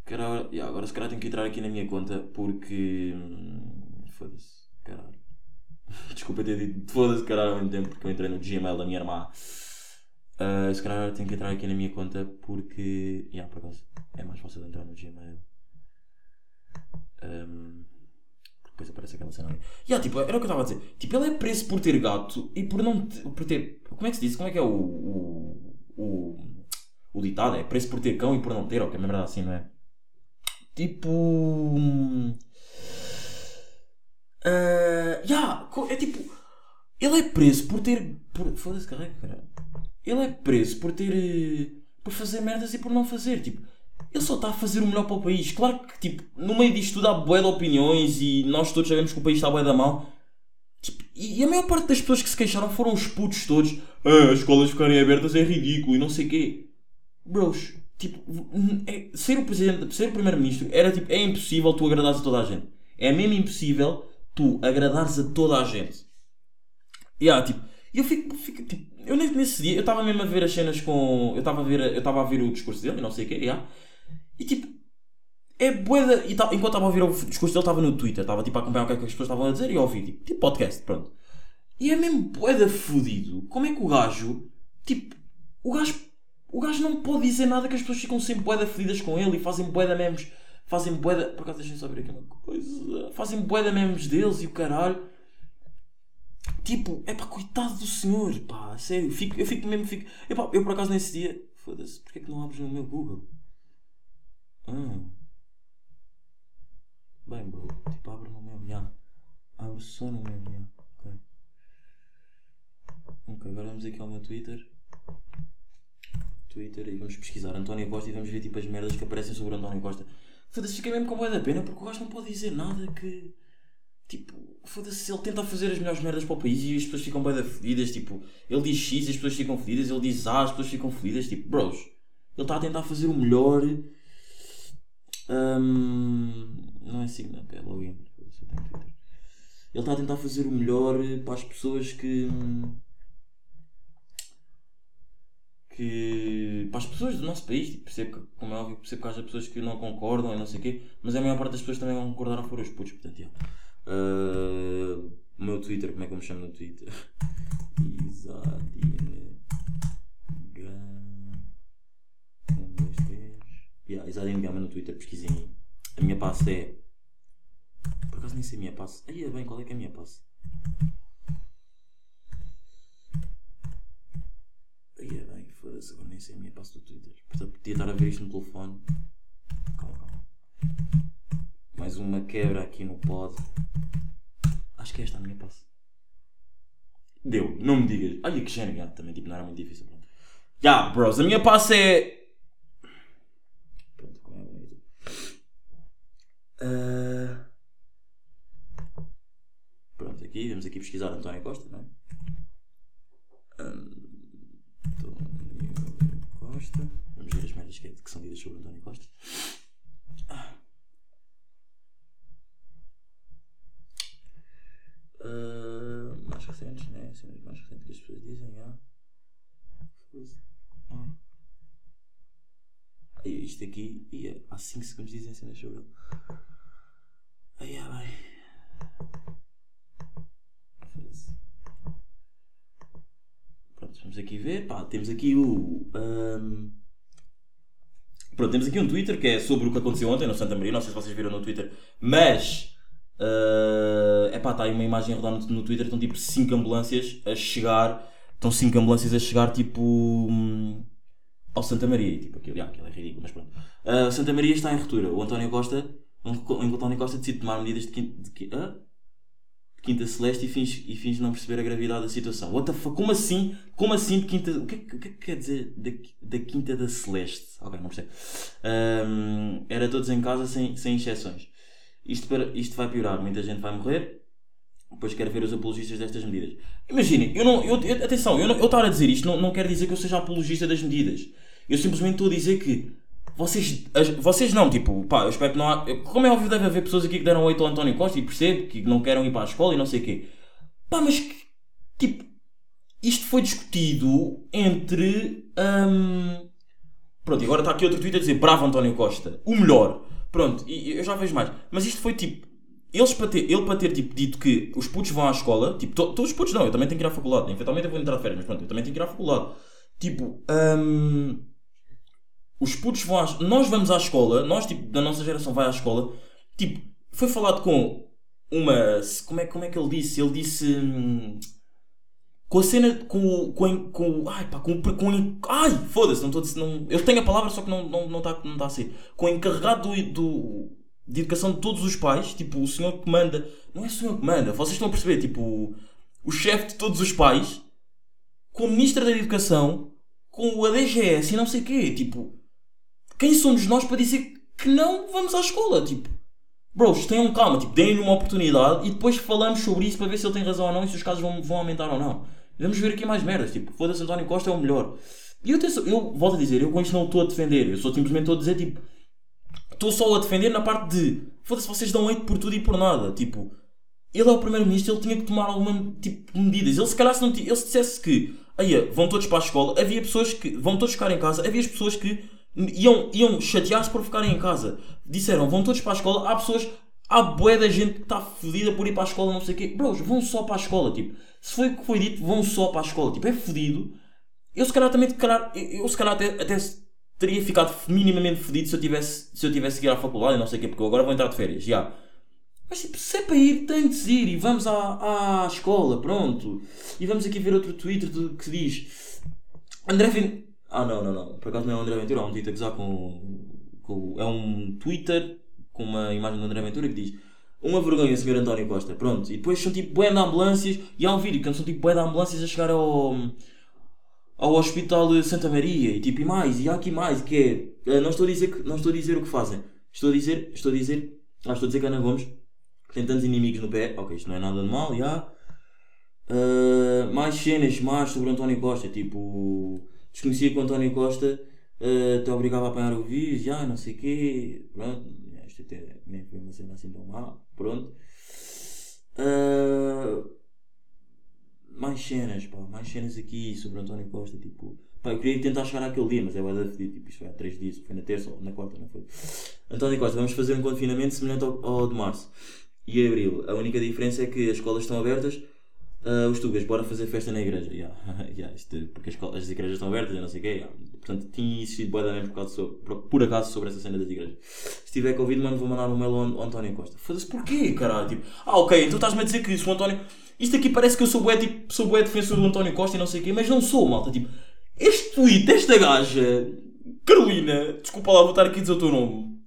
Caralho, yeah, agora se calhar tenho que entrar aqui na minha conta porque. hum, Foda-se, caralho. Desculpa ter dito foda-se caralho ao mesmo tempo porque eu entrei no Gmail da minha irmã. Ah, se calhar tenho que entrar aqui na minha conta porque. Yeah, por acaso é mais fácil de entrar no Gmail. Um, depois aparece aquela cena ali. Yeah, tipo, era o que eu estava a dizer. Tipo, ele é preso por ter gato e por não te- por ter. Como é que se diz? Como é que é o. o, o, o ditado? É preso por ter cão e por não ter, ou que é merda assim, não é? Tipo. ah, yeah, é tipo. Ele é preso por ter. Por, Foda-se, carrega, caralho. Ele é preso por ter. eh, por fazer merdas e por não fazer. Tipo, ele só está a fazer o melhor para o país. Claro que, tipo, no meio disto tudo há bué de opiniões e nós todos sabemos que o país está bué da mal. Tipo, e, a maior parte das pessoas que se queixaram foram os putos todos. Ah, as escolas ficarem abertas é ridículo e não sei quê. Bros, tipo, é- ser o presidente, ser o primeiro-ministro era tipo, é impossível tu agradares a toda a gente. É mesmo impossível tu agradares a toda a gente. E yeah, tipo, eu fico, fico tipo, eu nesse- dia, eu estava mesmo a ver as cenas com, eu estava a ver, eu estava a ver o discurso dele, não sei o quê, yeah, e tipo, é boeda, e ta- enquanto estava a ouvir o discurso dele, estava no Twitter, estava tipo a acompanhar o que é que as pessoas estavam a dizer e a ouvir, tipo, tipo podcast, pronto. E é mesmo boeda fudido. Como é que o gajo, tipo, o gajo, o gajo não pode dizer nada que as pessoas ficam sempre boeda fedidas com ele e fazem boeda memes, fazem boeda, por acaso deixem só ver aqui uma coisa, fazem boeda memes deles e o caralho. Tipo, é pá, coitado do senhor, pá, sério, fico, eu fico mesmo, fico, epá, eu por acaso nesse dia, foda-se, porque é que não abres no meu Google? Ah. Bem, bro, tipo, abre no meu, já. Abre só no meu. Ok. Ok, agora vamos aqui ao meu Twitter. Twitter e vamos pesquisar António Costa e vamos ver tipo as merdas que aparecem sobre António Costa. Foda-se, fica mesmo com boa da pena porque o gajo não pode dizer nada que. Tipo, foda-se, ele tenta fazer as melhores merdas para o país e as pessoas ficam bem da fedidas. Tipo, ele diz X e as pessoas ficam fedidas, ele diz A, as pessoas ficam fedidas. Tipo, bros, ele está a tentar fazer o melhor. Hum, não é signo, é login. Ele está a tentar fazer o melhor para as pessoas que. Que para as pessoas do nosso país, tipo, percebo que, como é óbvio, percebo que haja pessoas que não concordam e não sei o quê, mas a maior parte das pessoas também vão concordar foram os putos, portanto, yeah. Ah, o meu Twitter, como é que eu me chamo no Twitter? Isadine Gama. Um, dois, três. Yeah, Isadine Gama no Twitter, pesquisem. A minha passe é. Por acaso nem sei a minha passe. Aí é bem, qual é que é a minha passe? Aí é bem, foda-se, agora nem sei a minha passe do Twitter. Portanto, podia estar a ver isto no telefone. Calma, calma. Mais uma quebra aqui no pod. Acho que é esta a minha passe. Deu, não me digas. Olha que já, também tipo, não era muito difícil. Pronto. Já, bros, a minha passe é. Pronto, como é bonito. Ah, Pronto, aqui, vamos aqui pesquisar António Costa, não é? António Costa. Vamos ver as merdas que, que são ditas sobre António Costa. Ah, mais recentes, né? Cenas mais recentes que as pessoas dizem, já. Ai, Isto aqui, ia, há 5 segundos dizem cenas sobre ele. Ai, ai, ai. Foda-se. Pronto, vamos aqui ver. Pá, temos aqui o. ahm, Pronto, temos aqui um Twitter que é sobre o que aconteceu ontem no Santa Maria. Não sei se vocês viram no Twitter, mas. É pá, está aí uma imagem rodar no, Twitter. Estão tipo 5 ambulâncias a chegar. Estão 5 ambulâncias a chegar tipo. hum, ao Santa Maria. Tipo, aquilo, yeah, aquilo é ridículo, mas pronto. O Santa Maria está em ruptura. O António Costa, o António Costa decide tomar medidas de quinta, de, hã? Quinta celeste e finge, e finge não perceber a gravidade da situação. What the fuck? Como assim? Como assim de quinta. O que, é o é que quer dizer da, da quinta da celeste? Ok, não percebo. Ahm, era todos em casa sem, sem exceções. Isto, para, isto vai piorar, muita gente vai morrer. Depois quero ver os apologistas destas medidas. Imaginem, eu não, eu, eu- atenção, eu, não, eu estar a dizer isto não, não quer dizer que eu seja apologista das medidas. Eu simplesmente estou a dizer que vocês, as- vocês não, tipo, pá, eu espero que não há. Como é óbvio, deve haver pessoas aqui que deram 8 ao António Costa e percebo que não querem ir para a escola e não sei o quê. Pá, mas que, tipo, isto foi discutido entre. hum, Pronto, e agora está aqui outro tweet a dizer bravo António Costa, o melhor. Pronto, e eu já vejo mais. Mas isto foi tipo. Eles para ter, ele para ter tipo, dito que os putos vão à escola, tipo, to- todos os putos não, eu também tenho que ir à faculdade. Eventualmente eu vou entrar de férias, mas pronto, eu também tenho que ir à faculdade. Tipo, hum, os putos vão à, Nós vamos à escola, nós tipo, da nossa geração vai à escola. Tipo, foi falado com uma. Como é, como é que ele disse? Ele disse. hum, com a cena. Com. Com, com, ai pá, com, com Ai, foda-se, não estou a dizer. Não, eu tenho a palavra, só que não está não, não tá, não tá a ser. Com o encarregado do, do, de educação de todos os pais, tipo, o senhor que manda. Não é o senhor que manda, vocês estão a perceber, tipo, o chefe de todos os pais, com o ministro da Educação, com o ADGS e não sei o quê, tipo, quem somos nós para dizer que não vamos à escola, tipo. Bros, tenham calma, tipo, deem-lhe uma oportunidade e depois falamos sobre isso para ver se ele tem razão ou não e se os casos vão, vão aumentar ou não. Vamos ver aqui mais merdas, tipo, foda-se António Costa é o melhor. E eu, atenção, eu volto a dizer, eu com isto não estou a defender, eu só simplesmente estou a dizer, tipo, estou só a defender na parte de, foda-se, vocês dão hate por tudo e por nada, tipo, ele é o primeiro-ministro, ele tinha que tomar alguma tipo medidas. Ele se calhar se não ele se dissesse que aí vão todos para a escola, havia pessoas que vão todos ficar em casa, havia as pessoas que iam, iam chatear-se por ficarem em casa. Disseram, vão todos para a escola, há pessoas, há bué da gente que está fodida por ir para a escola, não sei o quê. Bros, vão só para a escola, tipo. Se foi o que foi dito, vão só para a escola, tipo, é fodido. Eu se calhar também, calhar, eu, se calhar até, até teria ficado minimamente fodido se eu tivesse, se eu tivesse que ir à faculdade e não sei o quê, porque eu agora vou entrar de férias, já. Mas tipo, se é para ir, tem de ir e vamos à, à escola, pronto. E vamos aqui ver outro Twitter que diz André Ventura. Ah não, não, não. Por acaso não é o André Ventura, é um Twitter que já com, com. É um Twitter com uma imagem do André Ventura que diz Uma vergonha, Sr. António Costa. Pronto. E depois são tipo bué de ambulâncias. E há um vídeo que são tipo bué de ambulâncias a chegar ao. Ao Hospital de Santa Maria e tipo, e mais, e há aqui mais, que é. eh, Não estou a dizer, que, não estou a dizer o que fazem. Estou a dizer, estou a dizer. Ah, estou a dizer que Ana Gomes tem tantos inimigos no pé. Ok, isto não é nada de mal, já. Uh, mais cenas más sobre António Costa. Tipo, desconhecia que o António Costa uh, te obrigava a apanhar o vírus, já, não sei o quê. Pronto, isto até nem foi uma cena assim tão má. Pronto. Uh, mais cenas, pá, mais cenas aqui sobre António Costa. Tipo, pá, eu queria tentar chegar àquele dia, mas é o fedido. Tipo, isto foi há 3 dias, foi na terça ou na quarta, não foi? António Costa, vamos fazer um confinamento semelhante ao, ao de março e abril. A única diferença é que as escolas estão abertas. Ah, os tugas, bora fazer festa na igreja. Yeah. Yeah, isto, porque as, as igrejas estão abertas, não sei o quê. yeah. Portanto, tinha existido boa por, causa por, acaso sobre essa cena das igrejas. Se tiver Covid, mano, vou mandar um mail ao, António Costa. Foda-se, porquê, caralho? Tipo, ah, ok, então estás-me a dizer que se o António. Isto aqui parece que eu sou bué, tipo, sou bué defensor do António Costa e não sei o quê, mas não sou, malta. Tipo, este tweet desta gaja, Carolina, desculpa lá, vou estar aqui a dizer o teu nome.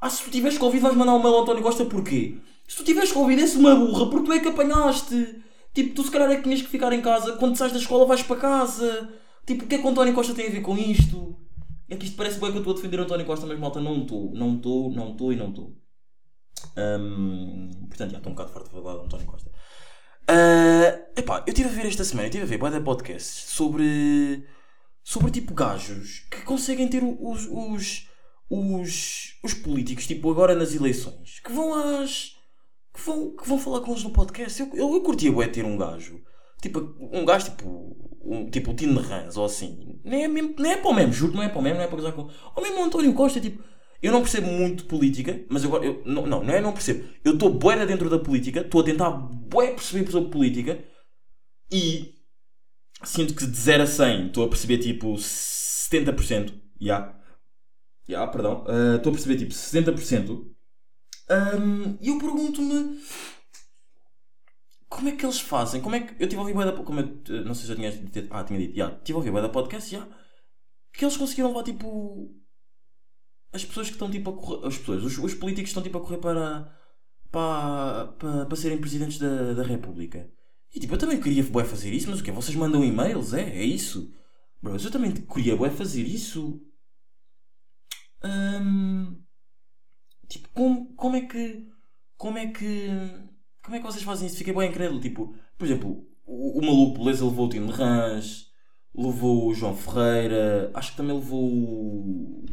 Ah, se tu tiveres Covid vais mandar um mail ao António Costa porquê? Se tu tiveres Covid és uma burra porque tu é que apanhaste. Tipo, tu se calhar é que tinhas que ficar em casa. Quando sais da escola vais para casa. Tipo, o que é que o António Costa tem a ver com isto? É que isto parece bem que eu estou a defender o António Costa, mas malta, não estou. Não estou, não estou e não estou. Hum, portanto, já estou um bocado farto de falar do António Costa. Ah, epá, eu estive a ver esta semana, eu estive a ver de podcasts sobre. sobre tipo gajos que conseguem ter os, os, os, os políticos, tipo agora nas eleições, que vão às. Que vão, que vão falar com eles no podcast. Eu, eu, eu curtia bué ter um gajo, tipo um gajo tipo. Um, tipo o Tino Rans ou assim, nem é, mesmo, nem é para o mesmo, juro não é para o mesmo, não é para gozar com. Ou mesmo o António Costa, tipo. Eu não percebo muito política, mas eu, eu não, não, não é não percebo. Eu estou bué dentro da política, estou a tentar bué perceber sobre política e sinto que de 0 a 100 estou a perceber tipo 70%. Já. Já, perdão. Ah, Estou a perceber tipo 60%. Ahm, E eu pergunto-me como é que eles fazem? Como é que. Eu tive a ouvir da. Como eu, não sei se eu tinha dito. Ah, tinha dito. Já, tive a ouvir da podcast. Já. que eles conseguiram levar tipo. As pessoas que estão tipo a correr. As pessoas, os, os políticos estão tipo a correr para. para, para, para serem presidentes da, da República. E tipo, eu também queria bué fazer isso, mas o quê? Vocês mandam e-mails? É? É isso? Bros, eu também queria bué fazer isso. Hum, tipo, como, como é que. Como é que. Como é que vocês fazem isso? Fiquei bem incrédulo. Tipo, por exemplo, o, o maluco beleza levou o Tino Rãs, levou o João Ferreira, acho que também levou o.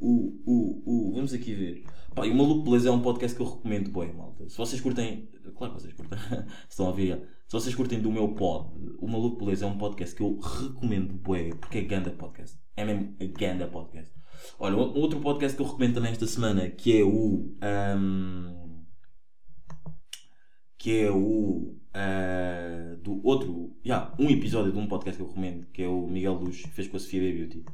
o, o, o vamos aqui ver. Pá, e o Maluco Beleza é um podcast que eu recomendo, bem, malta. Se vocês curtem. Claro que vocês curtem. Estão a ouvir. Se vocês curtem do meu pod, o Maluco Beleza é um podcast que eu recomendo, bué, porque é ganda podcast. É mesmo ganda podcast. Olha, um outro podcast que eu recomendo também esta semana, que é o. ahm, que é o. ah, do outro. já um episódio de um podcast que eu recomendo, que é o Miguel Luz, fez com a Sofia Baby Beauty.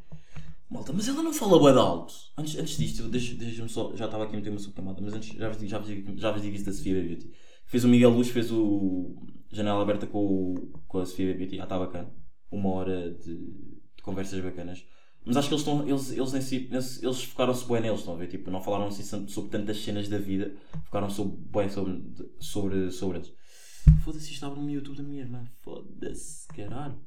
Malta, mas ela não fala de alto. Antes, antes disto, deixa-me só. Já estava aqui a meter uma subcamada, mas antes já vos, digo, já, vos digo, já vos digo isso da Sofia Baby Beauty. Fez o Miguel Luz, fez o Janela Aberta com, o- com a Sofia Baby Beauty. Ah, está bacana. Uma hora de, de conversas bacanas. Mas acho que eles estão. Eles, eles, si, eles, focaram-se bem neles, estão a ver? Tipo, não falaram assim sobre- tantas cenas da vida. Focaram sobre, bem sobre, sobre, sobre eles. Foda-se, isto estava no YouTube da minha irmã. Foda-se, caralho.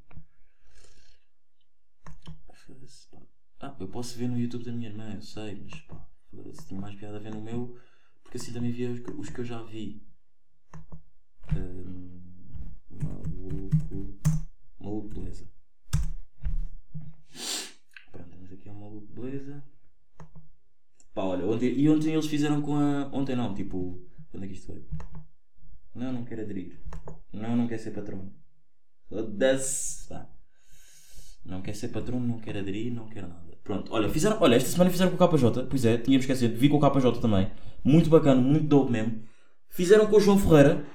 Foda-se, pá. Ah, eu posso ver no YouTube da minha irmã, eu sei, mas pá, foda-se, tinha mais piada a ver no meu, porque assim também via os que, os que eu já vi. Hum, maluco. Maluco beleza. Pronto, temos aqui um maluco beleza. Pá, olha, ontem, e ontem eles fizeram com a. Ontem não, tipo. Quando é que isto foi? Não, não quero aderir. Não, não quer ser patrão. Pá. Não quer ser patrão, não quer aderir, não quer nada. Pronto, olha, fizeram, olha, esta semana fizeram com o KJ, pois é, tínhamos esquecido, vi com o KJ também. Muito bacana, muito dope mesmo. Fizeram com o João Ferreira,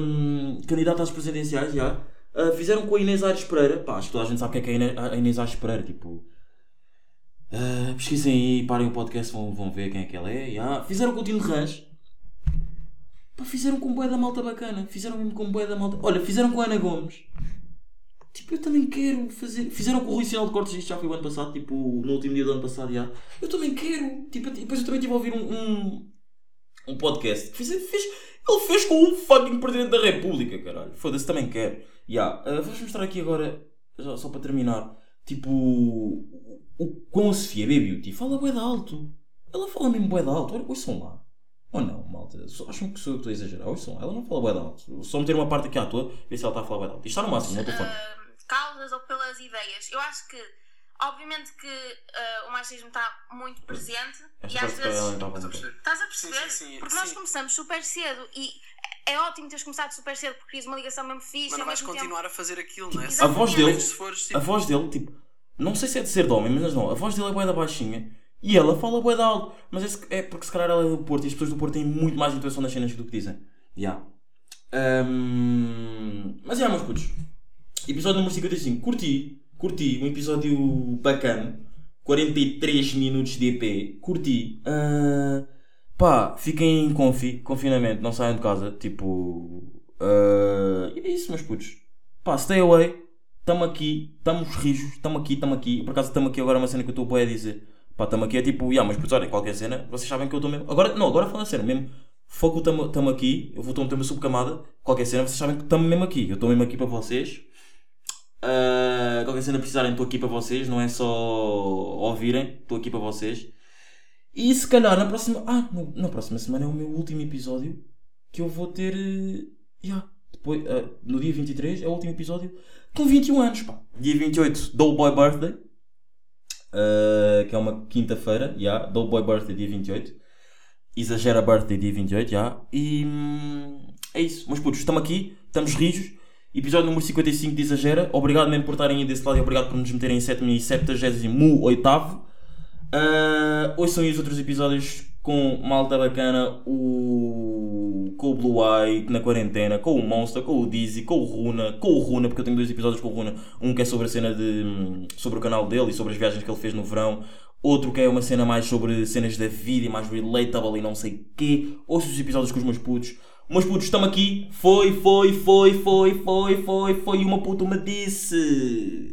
hum, candidato às presidenciais, já. Ah, fizeram com a Inês Aires Pereira, pá, acho que toda a gente sabe o que é, que é a Inês Aires Pereira, tipo. Ah, pesquisem aí, parem o podcast, vão, vão ver quem é que ela é. já. Fizeram com o Tino Rãs, pá, fizeram com boé da malta bacana, fizeram mesmo com boé da malta. Olha, fizeram com a Ana Gomes. Tipo, eu também quero fazer. Fizeram com o Rui Sinal de Cortes, isto já foi o ano passado, tipo, no último dia do ano passado já. Eu também quero. Tipo, depois eu também estive a ouvir um, um, um podcast fez, fez, ele fez com o fucking Presidente da República, caralho. Foda-se, também quero. Ya, ah, Vou-vos mostrar aqui agora, já- só para terminar, tipo, o, o, com a Sofia B Beauty. Fala bué de alto. Ela fala mesmo bué de alto. Olha, ouçam lá. Ou não, malta? Acham que sou eu que estou a exagerar? Ouçam lá. Ela não fala bué de alto. Só meter uma parte aqui à toa, ver se ela está a falar bué de alto. Isto está no máximo, no telefone. ah, causas ou pelas ideias. Eu acho que, obviamente, que ah, o machismo está muito presente e Esta às para ela vezes. então Estás a perceber? Estás a perceber? Sim, sim, sim, porque nós começamos super cedo e é ótimo teres começado super cedo porque crias uma ligação mesmo fixe. Mas não vais continuar a fazer aquilo, não é? A voz dele, Se fores, a tipo, voz dele, tipo, não sei se é de ser de homem, mas não, a voz dele é bué da baixinha e ela fala bué da alto. Mas é, é porque se calhar ela é do Porto e as pessoas do Porto têm muito mais intuição nas cenas do que dizem. Ya. Ahm, mas é, meus putos. Episódio número 55. Curti, curti, um episódio bacana. 43 minutos de EP. Curti. Ah, pá, fiquem em confi, confinamento, não saiam de casa. Tipo. e é isso, meus putos. Pá, stay away. Tamo aqui, estamos rijos, tamo aqui, tamo aqui. Por acaso tamo aqui agora uma cena que eu estou a dizer. Pá, tamo aqui é tipo, yeah, mas putos, olha, qualquer cena, vocês sabem que eu estou mesmo. Agora, não, agora falando a sério, mesmo. Foco, tamo, aqui, eu vou ter uma subcamada. Qualquer cena, vocês sabem que estamos mesmo aqui. Eu estou mesmo aqui para vocês. Ah, qualquer cena precisarem, estou aqui para vocês. Não é só ouvirem, estou aqui para vocês. E se calhar na próxima. Ah, no- na próxima semana é o meu último episódio que eu vou ter. eh, yeah, depois, ah, no dia 23 é o último episódio com 21 anos. Pá. Dia 28, Doll Boy Birthday. ah, que é uma quinta-feira. Yeah, Doll Boy Birthday, dia 28. Exagera Birthday, dia 28. Yeah. E hum, é isso. Mas putos, estamos aqui, estamos rijos. Episódio número 55 de Exagera. Obrigado mesmo por estarem aí desse lado e obrigado por nos meterem em 78. Uh, ouçam aí os outros episódios com malta bacana, o... com o Blue Eye na quarentena, com o Monster, com o Dizzy, com o Runa, com o Runa, porque eu tenho dois episódios com o Runa. Um que é sobre a cena de. sobre o canal dele e sobre as viagens que ele fez no verão. Outro que é uma cena mais sobre cenas da vida e mais relatable e não sei quê. Ouçam os episódios com os meus putos. Meus putos, estamos aqui. Foi, foi, foi, foi, foi, foi, foi. Uma puta me disse.